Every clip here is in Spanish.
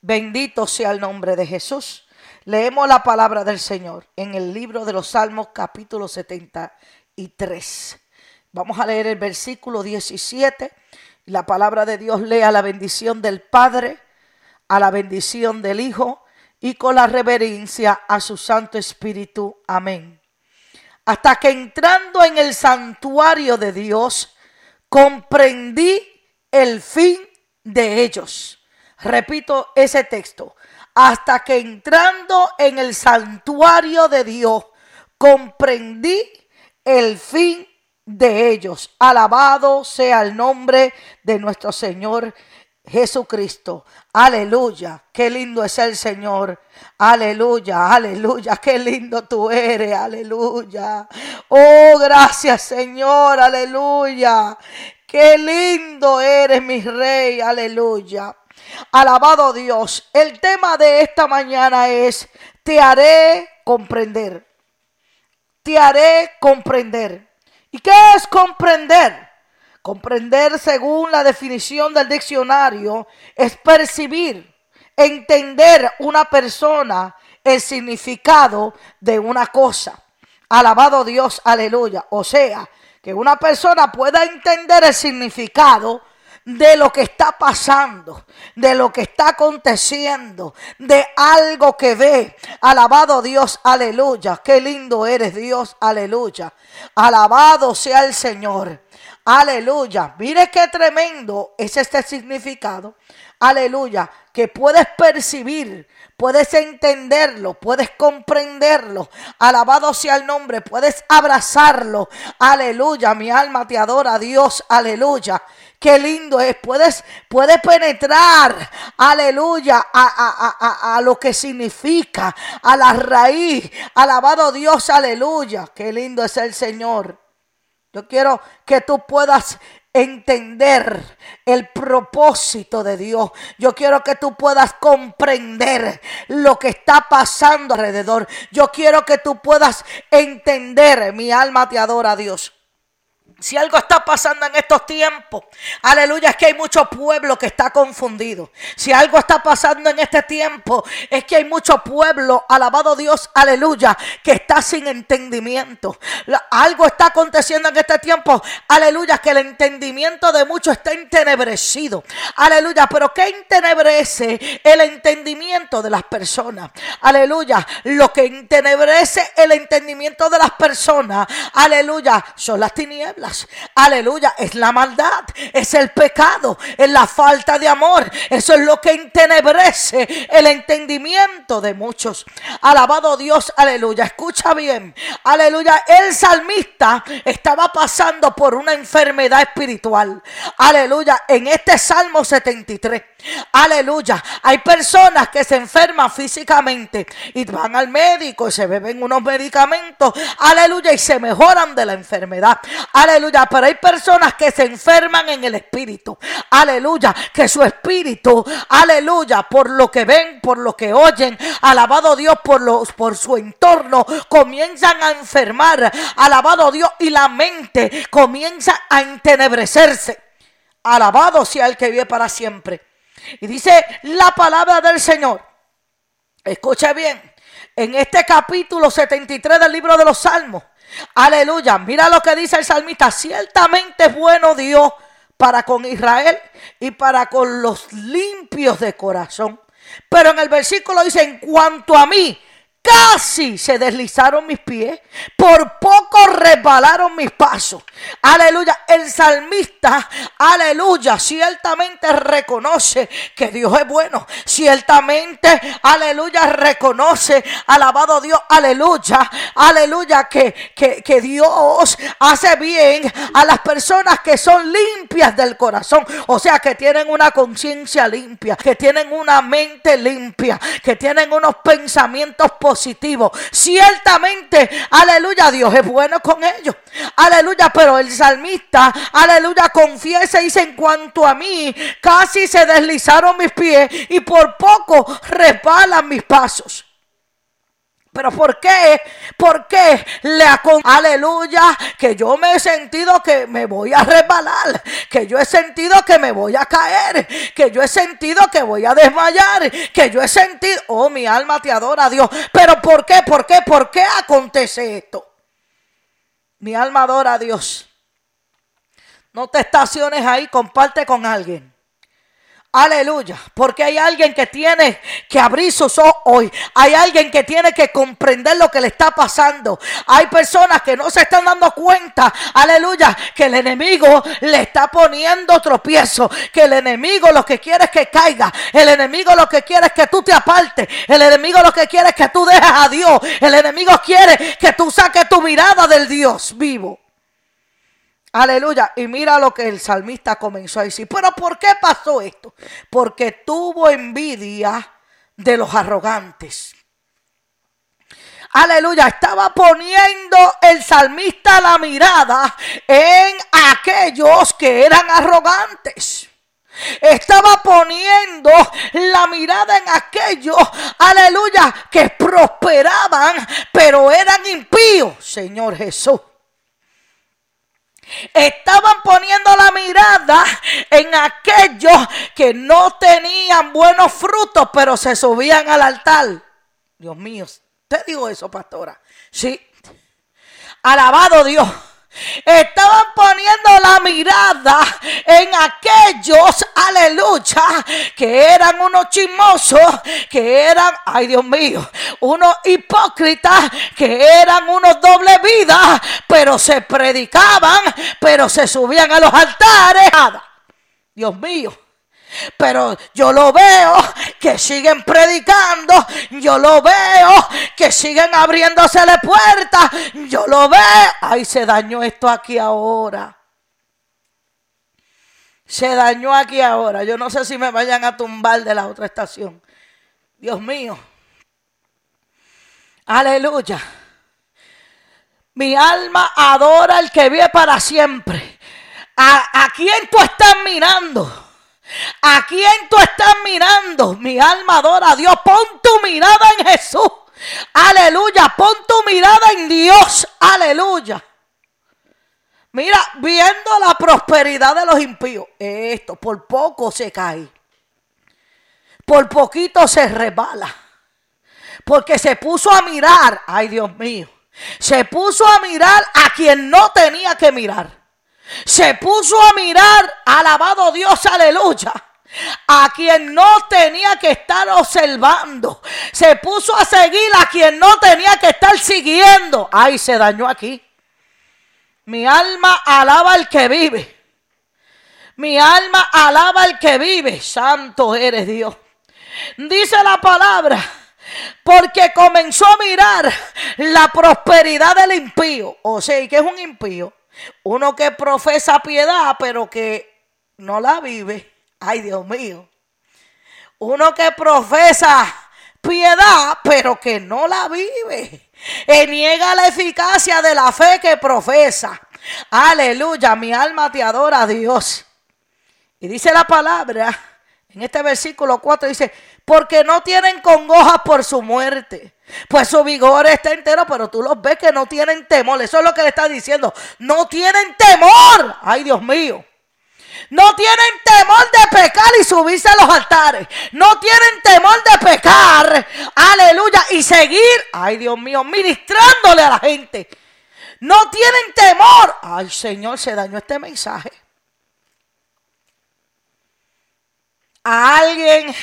Bendito sea el nombre de Jesús. Leemos la palabra del Señor en el libro de los Salmos capítulo 73. Vamos a leer el versículo 17. La palabra de Dios lea la bendición del Padre, a la bendición del Hijo y con la reverencia a su Santo Espíritu. Amén. Hasta que entrando en el santuario de Dios, comprendí el fin de ellos. Repito ese texto. Hasta que entrando en el santuario de Dios, comprendí el fin de ellos. Alabado sea el nombre de nuestro Señor Jesucristo. Aleluya. Qué lindo es el Señor. Aleluya, aleluya. Qué lindo tú eres. Aleluya. Oh, gracias Señor. Aleluya. Qué lindo eres mi rey. Aleluya. Alabado Dios. El tema de esta mañana es, te haré comprender. Te haré comprender. ¿Y qué es comprender? Comprender según la definición del diccionario es percibir, entender una persona el significado de una cosa. Alabado Dios, aleluya. O sea, que una persona pueda entender el significado de lo que está pasando, de lo que está aconteciendo, de algo que ve. Alabado Dios, aleluya. Qué lindo eres Dios, aleluya. Alabado sea el Señor. Aleluya. Mire qué tremendo es este significado. Aleluya. Que puedes percibir, puedes entenderlo, puedes comprenderlo. Alabado sea el nombre, puedes abrazarlo. Aleluya. Mi alma te adora, Dios. Aleluya. Qué lindo es. Puedes, puedes penetrar, aleluya, a, a, lo que significa, a la raíz. Alabado Dios, aleluya. Qué lindo es el Señor. Yo quiero que tú puedas entender el propósito de Dios. Yo quiero que tú puedas comprender lo que está pasando alrededor. Yo quiero que tú puedas entender. Mi alma te adora, Dios. Si algo está pasando en estos tiempos, aleluya, es que hay mucho pueblo que está confundido. Si algo está pasando en este tiempo, es que hay mucho pueblo, alabado Dios, aleluya, que está sin entendimiento. Algo está aconteciendo en este tiempo, aleluya, que el entendimiento de muchos está entenebrecido. Aleluya, pero ¿qué entenebrece el entendimiento de las personas? Aleluya, lo que entenebrece el entendimiento de las personas, aleluya, son las tinieblas. Aleluya, es la maldad, es el pecado, es la falta de amor. Eso es lo que entenebrece el entendimiento de muchos. Alabado Dios, aleluya. Escucha bien, aleluya. El salmista estaba pasando por una enfermedad espiritual. Aleluya, en este Salmo 73. Aleluya. Hay personas que se enferman físicamente y van al médico y se beben unos medicamentos. Aleluya. Y se mejoran de la enfermedad. Aleluya. Pero hay personas que se enferman en el espíritu. Aleluya. Que su espíritu, aleluya, por lo que ven, por lo que oyen, alabado Dios por, los, por su entorno, comienzan a enfermar. Alabado Dios y la mente comienza a entenebrecerse. Alabado sea el que vive para siempre. Y dice la palabra del Señor. Escucha bien. En este capítulo 73 del libro de los Salmos. Aleluya. Mira lo que dice el salmista. Ciertamente es bueno Dios para con Israel y para con los limpios de corazón. Pero en el versículo dice, en cuanto a mí, casi se deslizaron mis pies, por poco resbalaron mis pasos. Aleluya, el salmista, aleluya, ciertamente reconoce que Dios es bueno. Ciertamente, aleluya, reconoce, alabado Dios, aleluya, aleluya, que, que, que Dios hace bien a las personas que son limpias del corazón. O sea, que tienen una conciencia limpia, que tienen una mente limpia, que tienen unos pensamientos positivos positivo. Ciertamente, aleluya, Dios es bueno con ellos. Aleluya, pero el salmista, aleluya, confiesa y dice, en cuanto a mí, casi se deslizaron mis pies y por poco resbalan mis pasos. Pero ¿por qué? ¿Por qué le aleluya? Que yo me he sentido que me voy a resbalar, que yo he sentido que me voy a caer, que yo he sentido que voy a desmayar, que yo he sentido, oh, mi alma te adora, Dios. Pero ¿por qué? ¿Por qué? ¿Por qué acontece esto? Mi alma adora a Dios. No te estaciones ahí, comparte con alguien. Aleluya. Porque hay alguien que tiene que abrir sus ojos hoy. Hay alguien que tiene que comprender lo que le está pasando. Hay personas que no se están dando cuenta. Aleluya. Que el enemigo le está poniendo tropiezo. Que el enemigo lo que quiere es que caiga. El enemigo lo que quiere es que tú te apartes. El enemigo lo que quiere es que tú dejes a Dios. El enemigo quiere que tú saques tu mirada del Dios vivo. Aleluya. Y mira lo que el salmista comenzó a decir. Pero ¿por qué pasó esto? Porque tuvo envidia de los arrogantes. Aleluya, estaba poniendo el salmista la mirada en aquellos que eran arrogantes. Estaba poniendo la mirada en aquellos, aleluya, que prosperaban, pero eran impíos, Señor Jesús. Estaban poniendo la mirada en aquellos que no tenían buenos frutos, pero se subían al altar. Dios mío, te digo eso, pastora. Sí. Alabado Dios. Estaban poniendo la mirada en aquellos, aleluya, que eran unos chismosos, que eran, ay Dios mío, unos hipócritas, que eran unos doble vida, pero se predicaban, pero se subían a los altares. Dios mío. Pero yo lo veo que siguen predicando. Yo lo veo que siguen abriéndose la puerta. Yo lo veo. Ay, se dañó esto aquí ahora. Se dañó aquí ahora. Yo no sé si me vayan a tumbar de la otra estación. Dios mío. Aleluya. Mi alma adora al que vive para siempre. ¿A, a quién tú estás mirando? ¿A quién tú estás mirando? Mi alma adora a Dios. Pon tu mirada en Jesús. Aleluya. Pon tu mirada en Dios. Aleluya. Mira, viendo la prosperidad de los impíos. Esto, por poco se cae. Por poquito se resbala. Porque se puso a mirar. Ay, Dios mío. Se puso a mirar a quien no tenía que mirar. Se puso a mirar, alabado Dios, aleluya. A quien no tenía que estar observando. Se puso a seguir a quien no tenía que estar siguiendo. Ay, se dañó aquí. Mi alma alaba al que vive. Mi alma alaba al que vive. Santo eres Dios. Dice la palabra. Porque comenzó a mirar la prosperidad del impío. O sea, ¿qué es un impío? Uno que profesa piedad, pero que no la vive. Ay, Dios mío. Uno que profesa piedad, pero que no la vive. Y niega la eficacia de la fe que profesa. Aleluya, mi alma te adora Dios. Y dice la palabra, en este versículo 4 dice, porque no tienen congoja por su muerte. Pues su vigor está entero, pero tú los ves que no tienen temor. Eso es lo que le está diciendo. No tienen temor. Ay, Dios mío. No tienen temor de pecar y subirse a los altares. No tienen temor de pecar. Aleluya. Y seguir, ay Dios mío, ministrándole a la gente. No tienen temor. Ay Señor, se dañó este mensaje. A alguien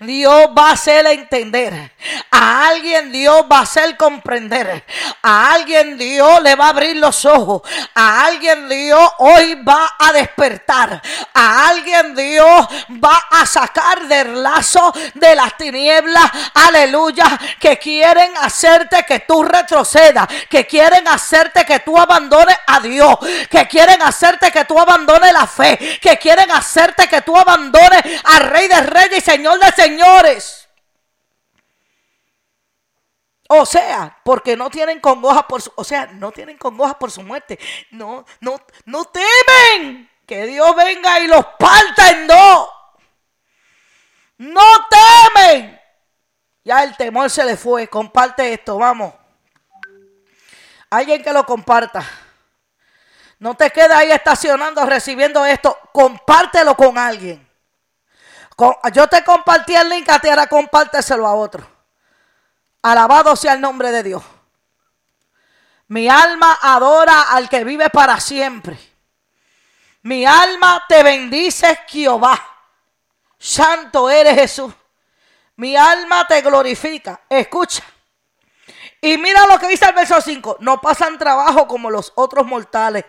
Dios va a hacer entender. A alguien Dios va a hacer comprender. A alguien Dios le va a abrir los ojos. A alguien Dios hoy va a despertar. A alguien Dios va a sacar del lazo de las tinieblas. Aleluya. Que quieren hacerte que tú retrocedas. Que quieren hacerte que tú abandones a Dios. Que quieren hacerte que tú abandones la fe. Que quieren hacerte que tú abandones al Rey de Reyes y Señor de señores. O sea, porque no tienen congoja por su, o sea, no tienen congoja por su muerte. No, no, no temen que Dios venga y los parta en dos. No temen. Ya el temor se le fue. Comparte esto, vamos. Alguien que lo comparta. No te quedes ahí estacionando recibiendo esto. Compártelo con alguien. Yo te compartí el link a ti, ahora compárteselo a otro. Alabado sea el nombre de Dios. Mi alma adora al que vive para siempre. Mi alma te bendice, Jehová. Santo eres Jesús. Mi alma te glorifica. Escucha. Y mira lo que dice el verso 5. No pasan trabajo como los otros mortales.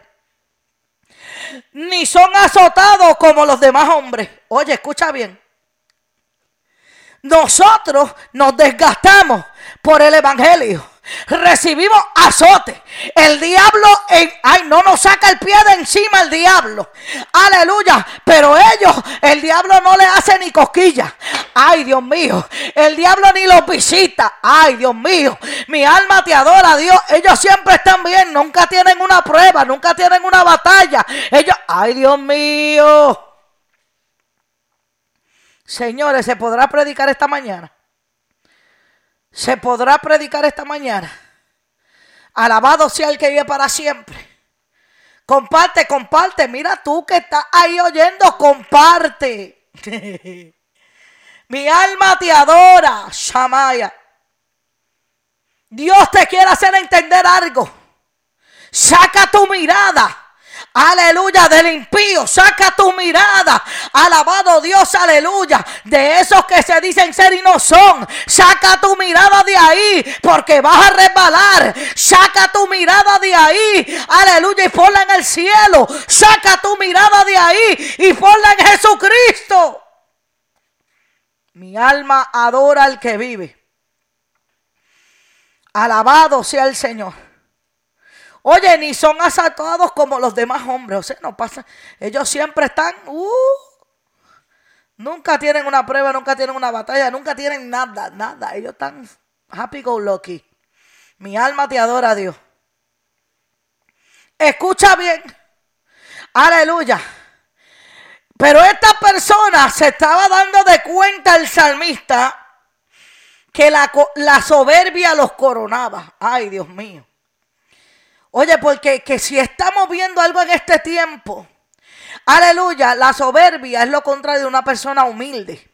Ni son azotados como los demás hombres. Oye, escucha bien. Nosotros nos desgastamos por el Evangelio recibimos azote. El diablo, ay, no nos saca el pie de encima el diablo. Aleluya. Pero ellos, el diablo no le hace ni cosquilla. Ay, Dios mío. El diablo ni los visita. Ay, Dios mío. Mi alma te adora, Dios. Ellos siempre están bien. Nunca tienen una prueba. Nunca tienen una batalla. Ellos, ay, Dios mío. Señores, ¿se podrá predicar esta mañana? se podrá predicar esta mañana. Alabado sea el que vive para siempre. Comparte, comparte. Mira tú que estás ahí oyendo, comparte. Mi alma te adora, Shamaya. Dios te quiere hacer entender algo. Saca tu mirada aleluya, del impío. Saca tu mirada, alabado Dios, aleluya, de esos que se dicen ser y no son. Saca tu mirada de ahí, porque vas a resbalar. Saca tu mirada de ahí, aleluya, y ponla en el cielo. Saca tu mirada de ahí y ponla en Jesucristo. Mi alma adora al que vive. Alabado sea el Señor. Oye, ni son asaltados como los demás hombres. O sea, no pasa. Ellos siempre están. Uh, nunca tienen una prueba, nunca tienen una batalla, nunca tienen nada, nada. Ellos están happy go lucky. Mi alma te adora, Dios. Escucha bien. Aleluya. Pero esta persona se estaba dando de cuenta el salmista que la, la soberbia los coronaba. Ay, Dios mío. Oye, porque que si estamos viendo algo en este tiempo, aleluya, la soberbia es lo contrario de una persona humilde.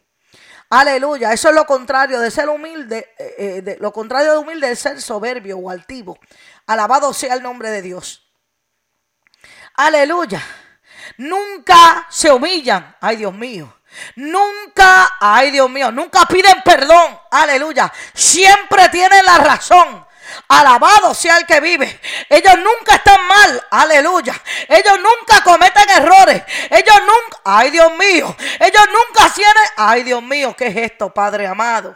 Aleluya, eso es lo contrario de ser humilde, eh, eh, lo contrario de humilde es ser soberbio o altivo. Alabado sea el nombre de Dios. Aleluya. Nunca se humillan. Ay, Dios mío. Nunca, ay Dios mío, nunca piden perdón. Aleluya. Siempre tienen la razón. Alabado sea el que vive. Ellos nunca están mal. Aleluya. Ellos nunca cometen errores. Ellos nunca. Ay, Dios mío. Ellos nunca tienen. Ay, Dios mío. ¿Qué es esto, Padre amado?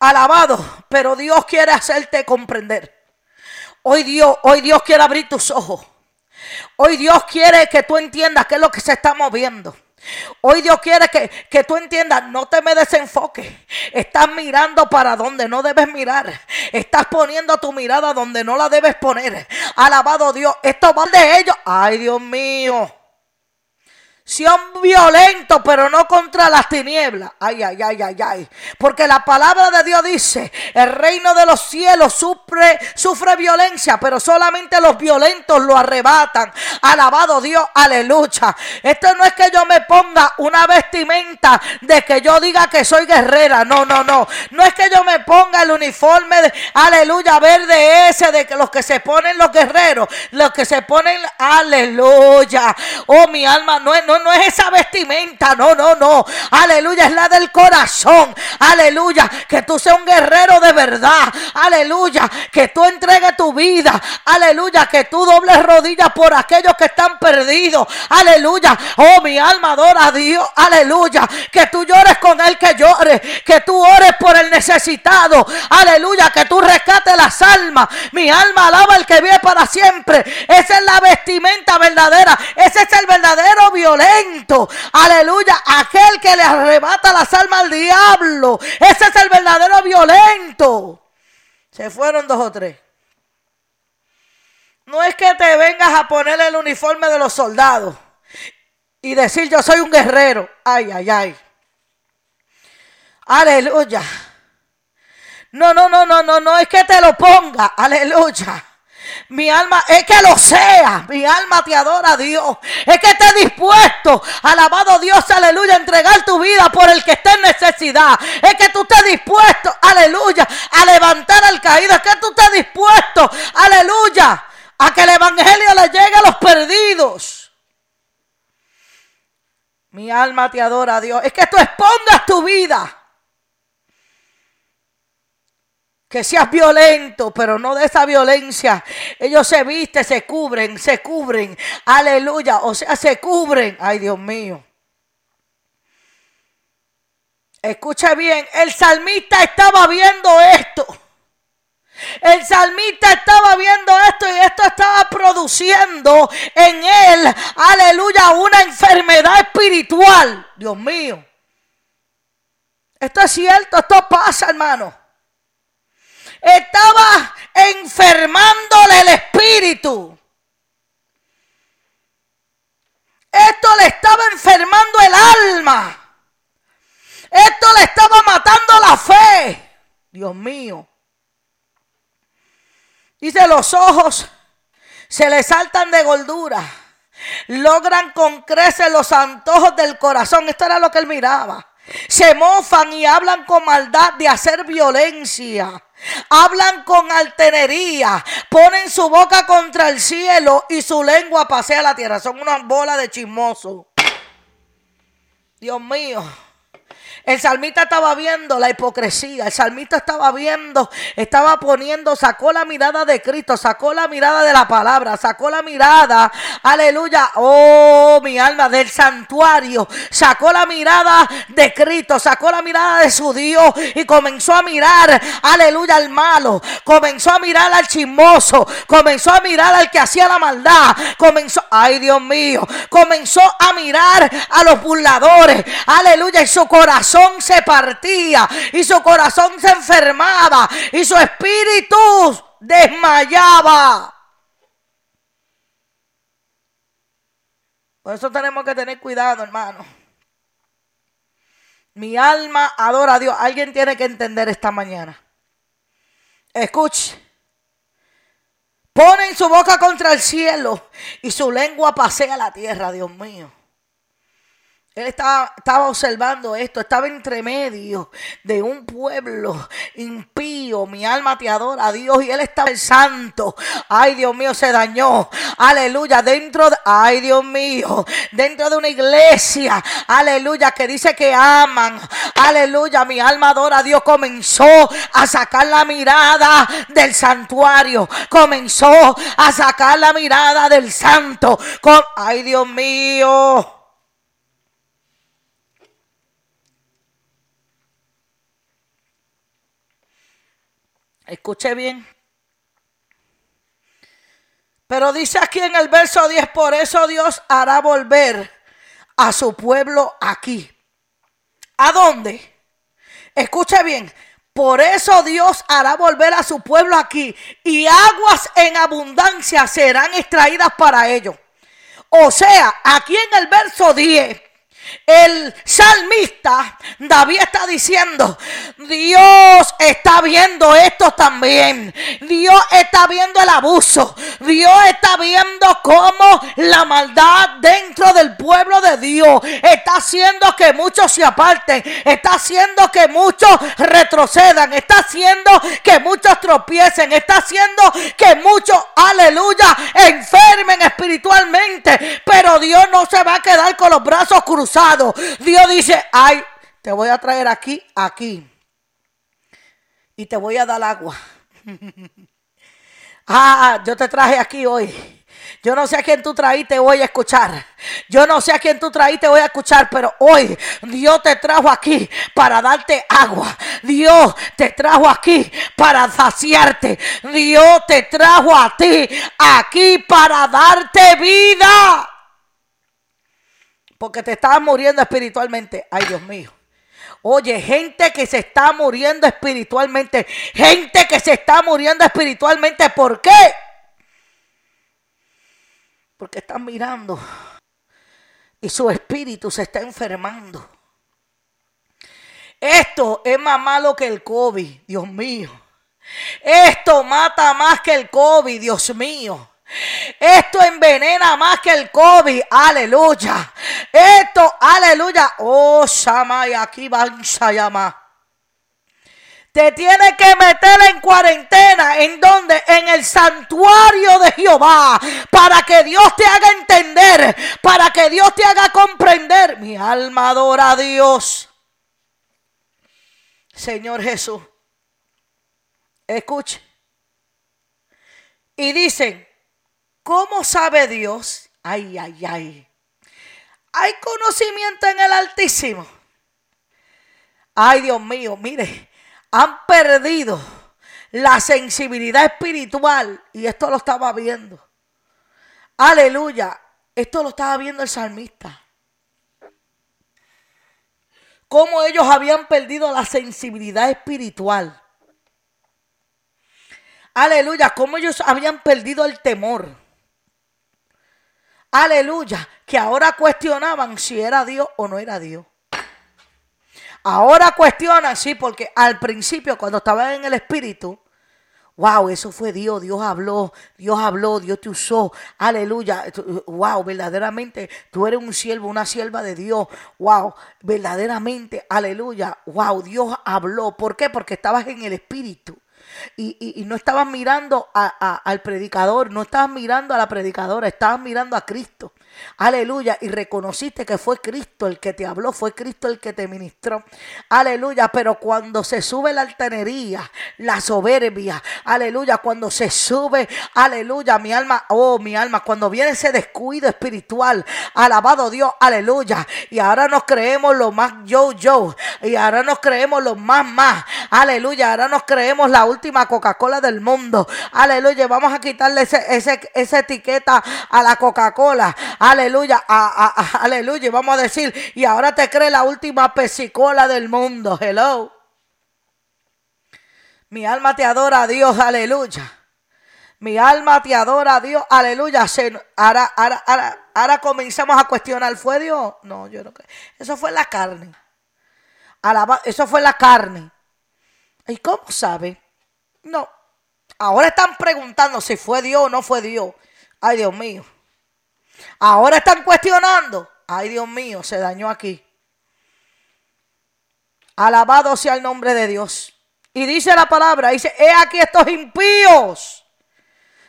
Alabado. Pero Dios quiere hacerte comprender. Hoy Dios, hoy Dios quiere abrir tus ojos. Hoy Dios quiere que tú entiendas qué es lo que se está moviendo. Hoy Dios quiere que, que, tú entiendas, no te me desenfoques. Estás mirando para donde no debes mirar. Estás poniendo tu mirada donde no la debes poner. Alabado Dios. Esto va de ellos. Ay, Dios mío. Son violentos, pero no contra las tinieblas. Ay, ay, ay, ay, ay. Porque la palabra de Dios dice, el reino de los cielos sufre, sufre violencia, pero solamente los violentos lo arrebatan. Alabado Dios, aleluya. Esto no es que yo me ponga una vestimenta de que yo diga que soy guerrera. No, no, no. No es que yo me ponga el uniforme de, aleluya, verde ese de que los que se ponen los guerreros, los que se ponen, aleluya. Oh, mi alma, no es, no, es esa vestimenta, no, no, no. Aleluya, es la del corazón. Aleluya, que tú seas un guerrero de verdad. Aleluya, que tú entregues tu vida. Aleluya, que tú dobles rodillas por aquellos que están perdidos. Aleluya, oh mi alma adora a Dios. Aleluya, que tú llores con él que llore. Que tú ores por el necesitado. Aleluya, que tú rescates las almas. Mi alma alaba al que vive para siempre. Esa es la vestimenta verdadera. Ese es el verdadero violento Aleluya. Aquel que le arrebata las almas al diablo. Ese es el verdadero violento. Se fueron dos o tres. No es que te vengas a poner el uniforme de los soldados y decir yo soy un guerrero. Ay, ay, ay. Aleluya. No, no, no, no, no, no es que te lo ponga. Aleluya. Mi alma es que lo sea. Mi alma te adora a Dios. Es que esté dispuesto, alabado Dios, aleluya, a entregar tu vida por el que esté en necesidad. Es que tú estés dispuesto, aleluya, a levantar al caído. Es que tú estés dispuesto, aleluya, a que el evangelio le llegue a los perdidos. Mi alma te adora Dios. Es que tú expongas tu vida que seas violento, pero no de esa violencia. Ellos se visten, se cubren, se cubren. Aleluya. O sea, se cubren. Ay, Dios mío. Escucha bien, el salmista estaba viendo esto. El salmista estaba viendo esto y esto estaba produciendo en él, aleluya, una enfermedad espiritual. Dios mío. Esto es cierto, esto pasa, hermano estaba enfermándole el espíritu. Esto le estaba enfermando el alma. Esto le estaba matando la fe. Dios mío. Dice, los ojos se le saltan de gordura. Logran con creces los antojos del corazón. Esto era lo que él miraba. Se mofan y hablan con maldad de hacer violencia. Hablan con altenería, ponen su boca contra el cielo y su lengua pasea la tierra. Son unas bolas de chismoso. Dios mío. El salmista estaba viendo la hipocresía, el salmista estaba viendo, estaba poniendo, sacó la mirada de Cristo, sacó la mirada de la palabra, sacó la mirada, aleluya, oh mi alma, del santuario, sacó la mirada de Cristo, sacó la mirada de su Dios y comenzó a mirar, aleluya, al malo, comenzó a mirar al chismoso, comenzó a mirar al que hacía la maldad, comenzó, ay Dios mío, comenzó a mirar a los burladores, aleluya, y su corazón se partía y su corazón se enfermaba y su espíritu desmayaba. Por eso tenemos que tener cuidado, hermano. Mi alma adora a Dios. Alguien tiene que entender esta mañana. Escuche. Ponen su boca contra el cielo y su lengua pasea la tierra, Dios mío. Él estaba, estaba, observando esto, estaba entre medio de un pueblo impío. Mi alma te adora, Dios, y él estaba el santo. Ay, Dios mío, se dañó. Aleluya, dentro de, ay, Dios mío, dentro de una iglesia, aleluya, que dice que aman. Aleluya, mi alma adora Dios. Comenzó a sacar la mirada del santuario, comenzó a sacar la mirada del santo. Ay, Dios mío. Escuche bien. Pero dice aquí en el verso 10, por eso Dios hará volver a su pueblo aquí. ¿A dónde? Escuche bien. Por eso Dios hará volver a su pueblo aquí y aguas en abundancia serán extraídas para ellos. O sea, aquí en el verso 10 el salmista David está diciendo, Dios está viendo esto también. Dios está viendo el abuso. Dios está viendo cómo la maldad dentro del pueblo de Dios está haciendo que muchos se aparten. Está haciendo que muchos retrocedan. Está haciendo que muchos tropiecen. Está haciendo que muchos, aleluya, enfermen espiritualmente. Pero Dios no se va a quedar con los brazos cruzados Dios dice, ay, te voy a traer aquí, aquí. Y te voy a dar agua. ah, yo te traje aquí hoy. Yo no sé a quién tú traíste voy a escuchar. Yo no sé a quién tú traíste voy a escuchar, pero hoy Dios te trajo aquí para darte agua. Dios te trajo aquí para saciarte. Dios te trajo a ti aquí para darte vida porque te estabas muriendo espiritualmente. Ay, Dios mío. Oye, gente que se está muriendo espiritualmente. Gente que se está muriendo espiritualmente. ¿Por qué? Porque están mirando y su espíritu se está enfermando. Esto es más malo que el COVID, Dios mío. Esto mata más que el COVID, Dios mío. Esto envenena más que el COVID, aleluya. Esto, aleluya. Oh, Shamay, aquí van llama. Te tiene que meter en cuarentena. ¿En donde En el santuario de Jehová. Para que Dios te haga entender. Para que Dios te haga comprender. Mi alma adora a Dios. Señor Jesús. Escuche. Y dicen, ¿cómo sabe Dios? Ay, ay, ay. Hay conocimiento en el Altísimo. Ay, Dios mío, mire, han perdido la sensibilidad espiritual. Y esto lo estaba viendo. Aleluya. Esto lo estaba viendo el salmista. Cómo ellos habían perdido la sensibilidad espiritual. Aleluya, cómo ellos habían perdido el temor. Aleluya, que ahora cuestionaban si era Dios o no era Dios. Ahora cuestionan, sí, porque al principio cuando estaban en el Espíritu, Wow, eso fue Dios, Dios habló, Dios habló, Dios te usó. Aleluya. Wow, verdaderamente tú eres un siervo, una sierva de Dios. Wow, verdaderamente, aleluya. Wow, Dios habló. ¿Por qué? Porque estabas en el Espíritu. Y, no estabas mirando al predicador, no estabas mirando a la predicadora, estabas mirando a Cristo. Aleluya. Y reconociste que fue Cristo el que te habló, fue Cristo el que te ministró. Aleluya. Pero cuando se sube la altanería, la soberbia, aleluya. Cuando se sube, aleluya, mi alma, oh, mi alma, cuando viene ese descuido espiritual, alabado Dios, aleluya. Y ahora nos creemos lo más yo, yo. Y ahora nos creemos lo más, más. Aleluya. Ahora nos creemos la última Coca-Cola del mundo. Aleluya. Vamos a quitarle ese, esa etiqueta a la Coca-Cola. Aleluya, aleluya. Vamos a decir, y ahora te cree la última pesicola del mundo. Hello. Mi alma te adora a Dios, aleluya. Mi alma te adora a Dios, aleluya. ahora, ahora, ahora, comenzamos a cuestionar, ¿fue Dios? No, yo no creo. Eso fue la carne. eso fue la carne. ¿Y cómo sabe? No. Ahora están preguntando si fue Dios o no fue Dios. Ay, Dios mío. Ahora están cuestionando. Ay, Dios mío, se dañó aquí. Alabado sea el nombre de Dios. Y dice la palabra, dice, he aquí estos impíos,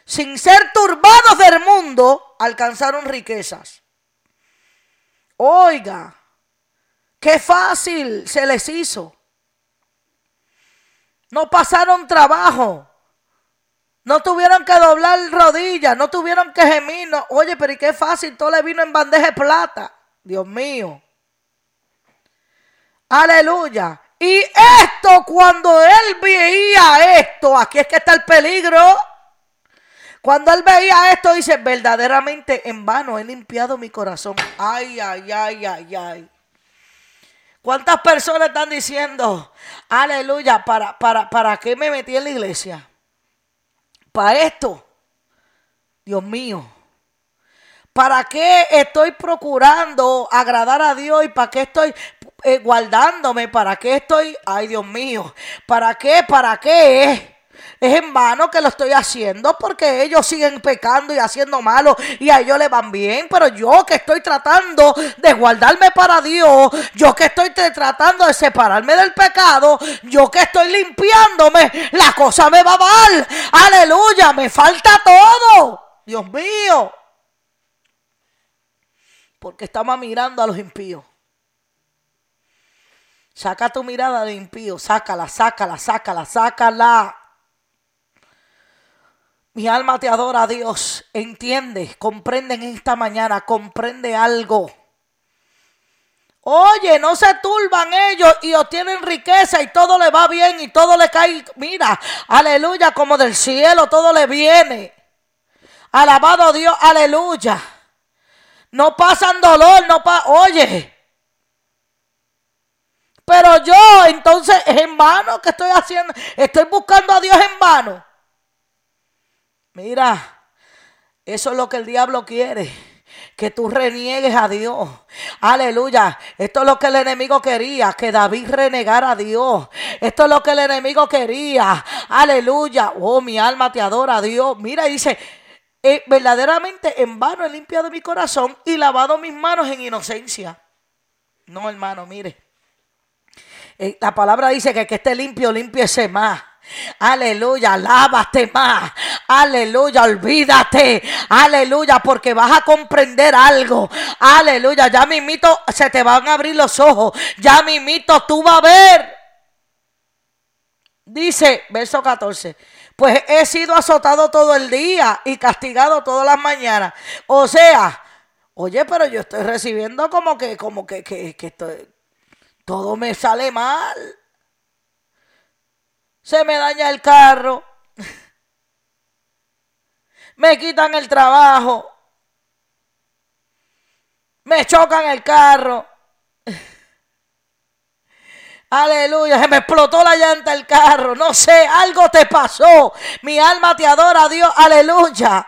sin ser turbados del mundo, alcanzaron riquezas. Oiga, qué fácil se les hizo. No pasaron trabajo. No tuvieron que doblar rodillas, no tuvieron que gemir. Oye, pero ¿y qué fácil? Todo le vino en bandeja de plata. Dios mío. Aleluya. Y esto, cuando él veía esto, aquí es que está el peligro. Cuando él veía esto, dice, verdaderamente en vano he limpiado mi corazón. Ay, ay, ay, ay, ay. ¿Cuántas personas están diciendo, aleluya, para, para, para qué me metí en la iglesia? Para esto. Dios mío. ¿Para qué estoy procurando agradar a Dios y para qué estoy eh, guardándome? ¿Para qué estoy? Ay, Dios mío. ¿Para qué? ¿Para qué? Es en vano que lo estoy haciendo porque ellos siguen pecando y haciendo malo y a ellos le van bien. Pero yo que estoy tratando de guardarme para Dios, yo que estoy tratando de separarme del pecado, yo que estoy limpiándome, la cosa me va mal. Aleluya, me falta todo. Dios mío. Porque estamos mirando a los impíos. Saca tu mirada de impío, sácala, sácala, sácala, sácala. Mi alma te adora, Dios. Entiende, comprende en esta mañana, comprende algo. Oye, no se turban ellos y obtienen riqueza y todo le va bien y todo le cae. Mira, aleluya, como del cielo todo le viene. Alabado Dios, aleluya. No pasan dolor, no pasa. Oye. Pero yo, entonces, es en vano que estoy haciendo. Estoy buscando a Dios en vano. Mira, eso es lo que el diablo quiere. que tú reniegues a Dios. Aleluya. Esto es lo que el enemigo quería, que David renegara a Dios. Esto es lo que el enemigo quería. Aleluya. Oh, mi alma te adora a Dios. Mira, dice, eh, verdaderamente en vano he limpiado mi corazón y lavado mis manos en inocencia. No, hermano, mire. Eh, la palabra dice que que esté limpio, limpiese más. Aleluya, lávate más. Aleluya, olvídate. Aleluya, porque vas a comprender algo. Aleluya, ya mismito se te van a abrir los ojos. Ya mismito tú vas a ver. Dice, verso 14. Pues he sido azotado todo el día y castigado todas las mañanas. O sea, oye, pero yo estoy recibiendo como que, como que, que, que estoy, todo me sale mal. Se me daña el carro. Me quitan el trabajo. Me chocan el carro. Aleluya, se me explotó la llanta del carro. No sé, algo te pasó. Mi alma te adora, Dios. Aleluya.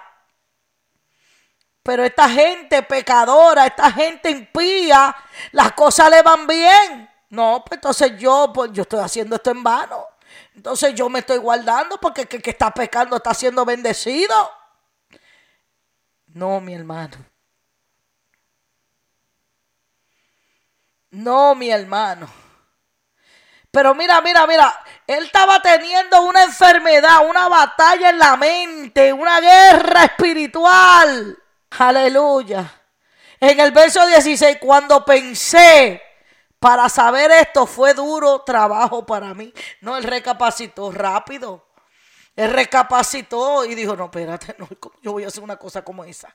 Pero esta gente pecadora, esta gente impía, las cosas le van bien. No, pues entonces yo, pues yo estoy haciendo esto en vano. Entonces yo me estoy guardando porque el que está pecando está siendo bendecido. No, mi hermano. No, mi hermano. Pero mira, mira, mira, él estaba teniendo una enfermedad, una batalla en la mente, una guerra espiritual. Aleluya. En el verso 16, cuando pensé para saber esto, fue duro trabajo para mí. No, él recapacitó rápido. Él recapacitó y dijo, no, espérate, no, yo voy a hacer una cosa como esa.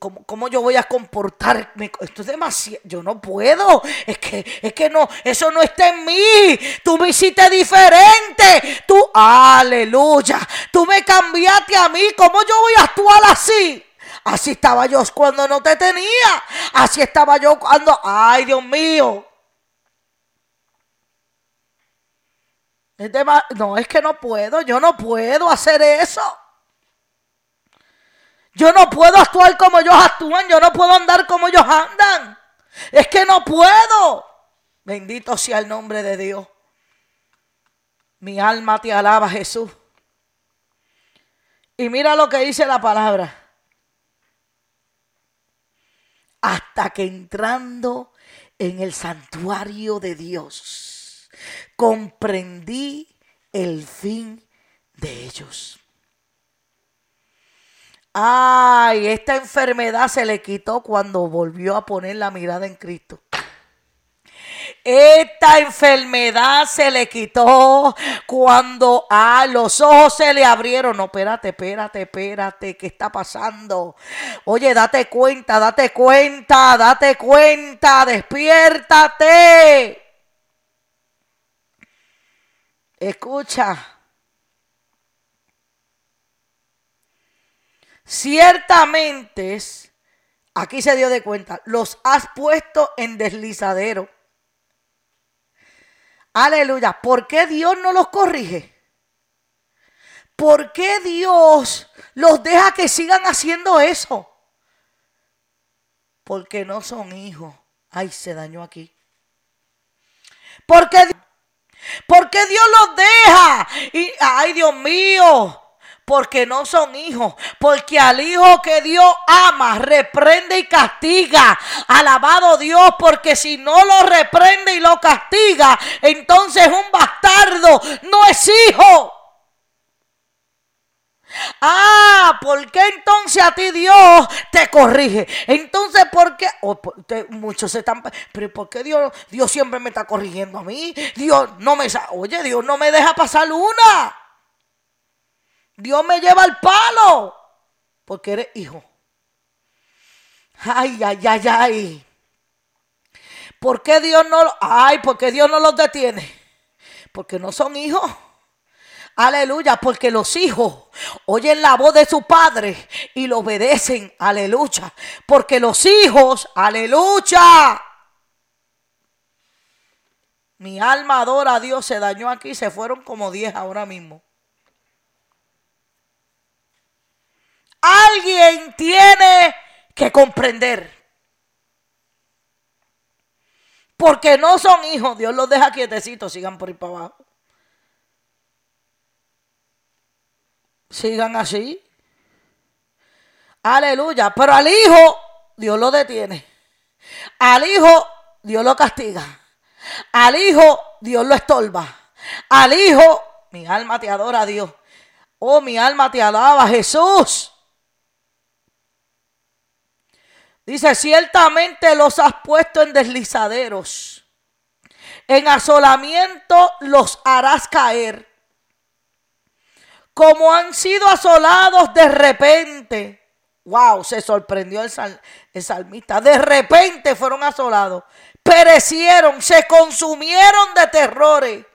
¿Cómo, yo voy a comportarme? Esto es demasiado. Yo no puedo. Es que, es que no, eso no está en mí. Tú me hiciste diferente. Tú, aleluya. Tú me cambiaste a mí. ¿Cómo yo voy a actuar así? Así estaba yo cuando no te tenía. Así estaba yo cuando, ay Dios mío. no, es que no puedo. Yo no puedo hacer eso. Yo no puedo actuar como ellos actúan, yo no puedo andar como ellos andan. Es que no puedo. Bendito sea el nombre de Dios. Mi alma te alaba, Jesús. Y mira lo que dice la palabra. Hasta que entrando en el santuario de Dios, comprendí el fin de ellos. Ay, esta enfermedad se le quitó cuando volvió a poner la mirada en Cristo. Esta enfermedad se le quitó cuando a los ojos se le abrieron. No, espérate, espérate, espérate, ¿qué está pasando? Oye, date cuenta, date cuenta, date cuenta, despiértate. Escucha. Ciertamente, aquí se dio de cuenta, los has puesto en deslizadero. Aleluya. ¿Por qué Dios no los corrige? ¿Por qué Dios los deja que sigan haciendo eso? Porque no son hijos. Ay, se dañó aquí. Porque, porque Dios los deja. Y, ay, Dios mío porque no son hijos, porque al hijo que Dios ama, reprende y castiga. Alabado Dios, porque si no lo reprende y lo castiga, entonces un bastardo no es hijo. Ah, ¿por qué entonces a ti Dios te corrige? Entonces, ¿por qué? muchos se están, pero ¿por qué Dios, Dios siempre me está corrigiendo a mí? Dios no me, oye, Dios no me deja pasar una. Dios me lleva al palo porque eres hijo. Ay, ay, ay, ay. ¿Por qué Dios no ay, porque Dios no los detiene? Porque no son hijos. Aleluya, porque los hijos oyen la voz de su padre y lo obedecen. Aleluya. Porque los hijos, aleluya. Mi alma adora a Dios, se dañó aquí, se fueron como diez ahora mismo. Alguien tiene que comprender. Porque no son hijos, Dios los deja quietecitos, sigan por ahí para abajo. Sigan así. Aleluya. Pero al hijo, Dios lo detiene. Al hijo, Dios lo castiga. Al hijo, Dios lo estorba. Al hijo, mi alma te adora Dios. Oh, mi alma te alaba, Jesús. Dice, ciertamente los has puesto en deslizaderos. En asolamiento los harás caer. Como han sido asolados de repente. Wow, se sorprendió el, el salmista. De repente fueron asolados. Perecieron, se consumieron de terrores.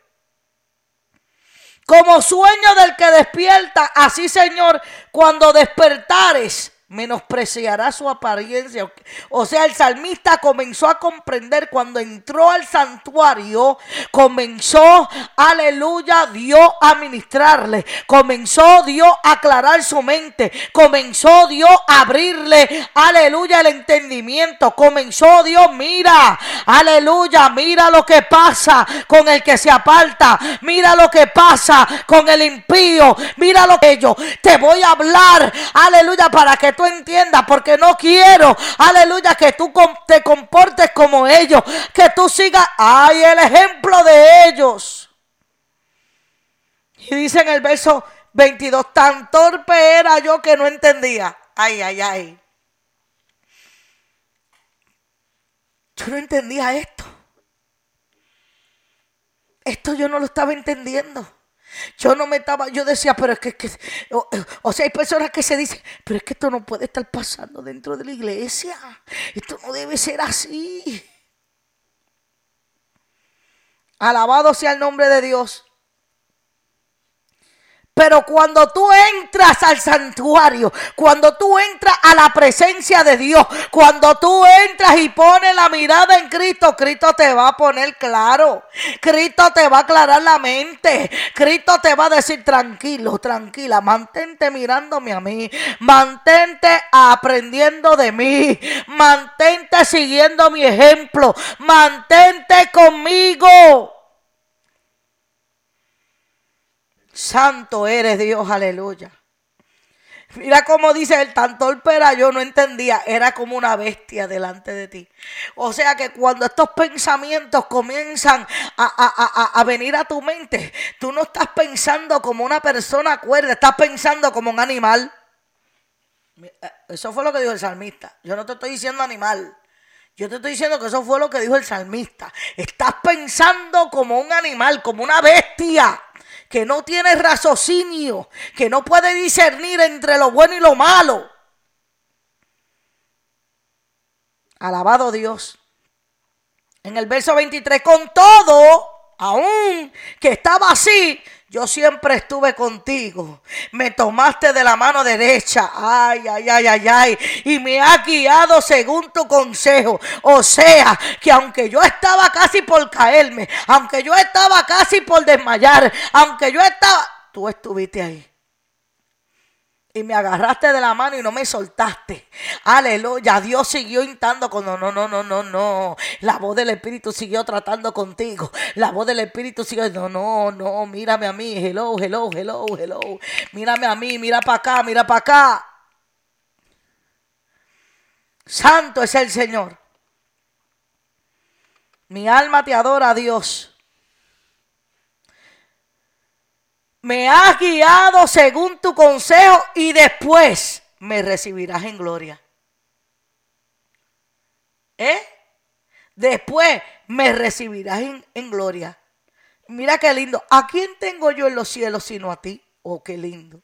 Como sueño del que despierta, así Señor, cuando despertares, menospreciará su apariencia. O sea, el salmista comenzó a comprender cuando entró al santuario, comenzó, aleluya, Dios a ministrarle, comenzó Dios a aclarar su mente, comenzó Dios a abrirle, aleluya, el entendimiento, comenzó Dios, mira, aleluya, mira lo que pasa con el que se aparta, mira lo que pasa con el impío, mira lo que yo te voy a hablar, aleluya, para que tú entiendas, porque no quiero, aleluya, que tú te comportes como ellos, que tú sigas, ay, el ejemplo de ellos. Y dice en el verso 22, tan torpe era yo que no entendía. Ay, ay, ay. Yo no entendía esto. Esto yo no lo estaba entendiendo. Yo no me estaba, yo decía, pero es que, o, sea, hay personas que se dicen, pero es que esto no puede estar pasando dentro de la iglesia. Esto no debe ser así. Alabado sea el nombre de Dios. Pero cuando tú entras al santuario, cuando tú entras a la presencia de Dios, cuando tú entras y pones la mirada en Cristo, Cristo te va a poner claro. Cristo te va a aclarar la mente. Cristo te va a decir tranquilo, tranquila, mantente mirándome a mí. Mantente aprendiendo de mí. Mantente siguiendo mi ejemplo. Mantente conmigo. Santo eres Dios, aleluya. Mira cómo dice el tan torpe yo no entendía, era como una bestia delante de ti. O sea que cuando estos pensamientos comienzan a, venir a tu mente, tú no estás pensando como una persona cuerda, estás pensando como un animal. Eh, eso fue lo que dijo el salmista. Yo no te estoy diciendo animal. Yo te estoy diciendo que eso fue lo que dijo el salmista. Estás pensando como un animal, como una bestia que no tiene raciocinio, que no puede discernir entre lo bueno y lo malo. Alabado Dios. En el verso 23, con todo, aún que estaba así, yo siempre estuve contigo. Me tomaste de la mano derecha. Ay, ay, ay, ay, ay. Y me ha guiado según tu consejo. O sea, que aunque yo estaba casi por caerme, aunque yo estaba casi por desmayar, aunque yo estaba... Tú estuviste ahí y me agarraste de la mano y no me soltaste. Aleluya. Dios siguió intando con no, no, no, no, no, no. La voz del Espíritu siguió tratando contigo. La voz del Espíritu siguió, no, no, no, mírame a mí. Hello, hello, hello, hello. Mírame a mí, mira para acá, mira para acá. Santo es el Señor. Mi alma te adora, Dios. Me has guiado según tu consejo y después me recibirás en gloria. ¿Eh? Después me recibirás en, gloria. Mira qué lindo. ¿A quién tengo yo en los cielos sino a ti? Oh, qué lindo.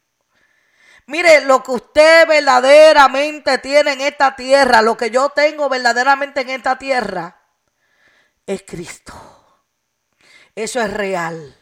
Mire, lo que usted verdaderamente tiene en esta tierra, lo que yo tengo verdaderamente en esta tierra, es Cristo. Eso es real.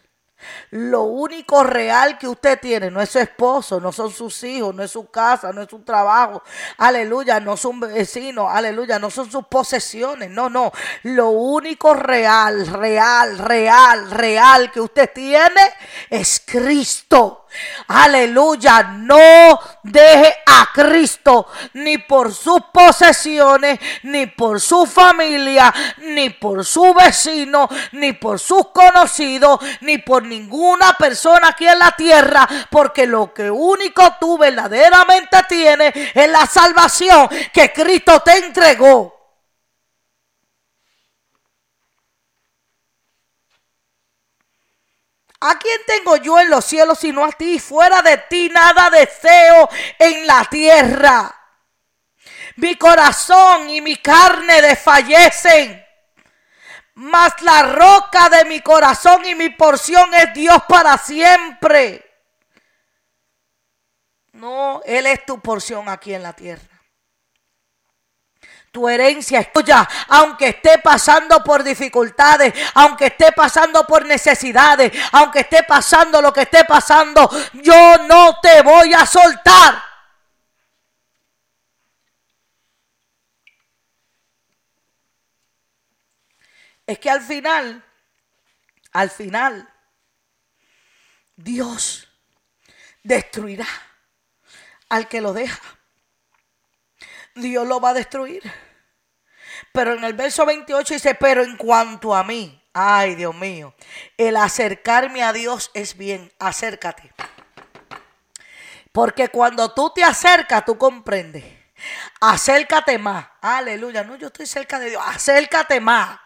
Lo único real que usted tiene no es su esposo, no son sus hijos, no es su casa, no es su trabajo. Aleluya, no son vecinos, aleluya, no son sus posesiones. No, no. Lo único real, real, real, real que usted tiene es Cristo. Aleluya, no deje a Cristo ni por sus posesiones, ni por su familia, ni por su vecino, ni por sus conocidos, ni por ninguna persona aquí en la tierra, porque lo que único tú verdaderamente tienes es la salvación que Cristo te entregó. ¿A quién tengo yo en los cielos sino a ti? Fuera de ti nada deseo en la tierra. Mi corazón y mi carne desfallecen. Mas la roca de mi corazón y mi porción es Dios para siempre. No, Él es tu porción aquí en la tierra. Tu herencia es tuya, aunque esté pasando por dificultades, aunque esté pasando por necesidades, aunque esté pasando lo que esté pasando, yo no te voy a soltar. Es que al final, al final, Dios destruirá al que lo deja. Dios lo va a destruir. Pero en el verso 28 dice, pero en cuanto a mí, ay Dios mío, el acercarme a Dios es bien, acércate. Porque cuando tú te acercas, tú comprendes. Acércate más. Aleluya. No, yo estoy cerca de Dios. Acércate más.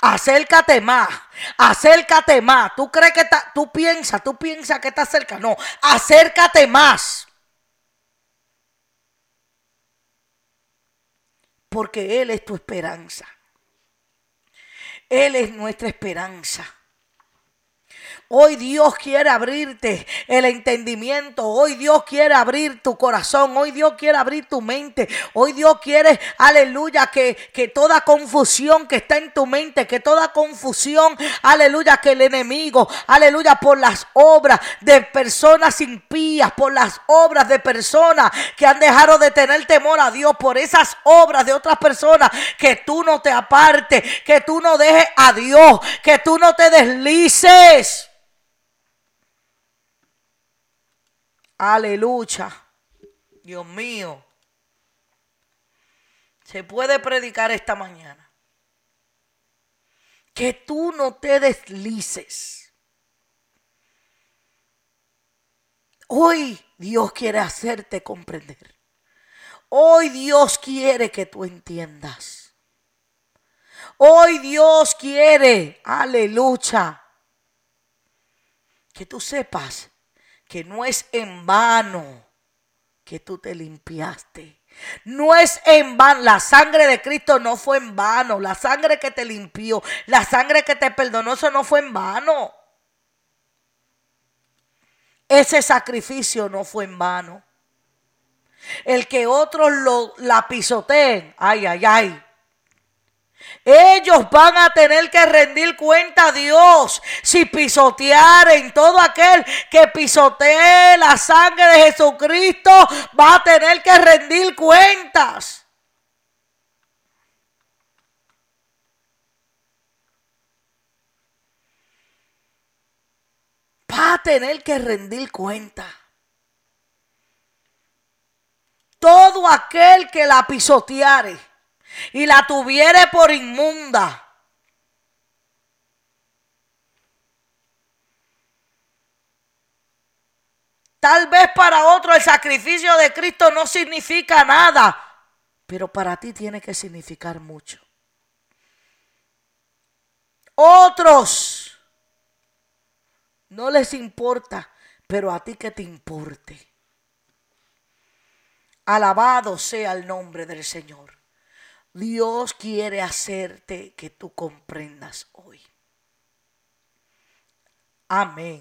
Acércate más, acércate más. Tú crees que está, tú piensas, tú piensas que estás cerca. No, acércate más. Porque Él es tu esperanza. Él es nuestra esperanza. Hoy Dios quiere abrirte el entendimiento. Hoy Dios quiere abrir tu corazón. Hoy Dios quiere abrir tu mente. Hoy Dios quiere, aleluya, que, que toda confusión que está en tu mente, que toda confusión, aleluya, que el enemigo, aleluya, por las obras de personas impías, por las obras de personas que han dejado de tener temor a Dios, por esas obras de otras personas, que tú no te apartes, que tú no dejes a Dios, que tú no te deslices. Aleluya. Dios mío. Se puede predicar esta mañana. Que tú no te deslices. Hoy Dios quiere hacerte comprender. Hoy Dios quiere que tú entiendas. Hoy Dios quiere, aleluya, que tú sepas que no es en vano que tú te limpiaste. No es en vano, la sangre de Cristo no fue en vano, la sangre que te limpió, la sangre que te perdonó, eso no fue en vano. Ese sacrificio no fue en vano. El que otros lo, la pisoteen, ay, ay, ay, ellos van a tener que rendir cuenta a Dios si pisotearen todo aquel que pisotee la sangre de Jesucristo va a tener que rendir cuentas. Va a tener que rendir cuenta. Todo aquel que la pisoteare y la tuviere por inmunda. Tal vez para otro el sacrificio de Cristo no significa nada, pero para ti tiene que significar mucho. Otros no les importa, pero a ti que te importe. Alabado sea el nombre del Señor. Dios quiere hacerte que tú comprendas hoy. Amén.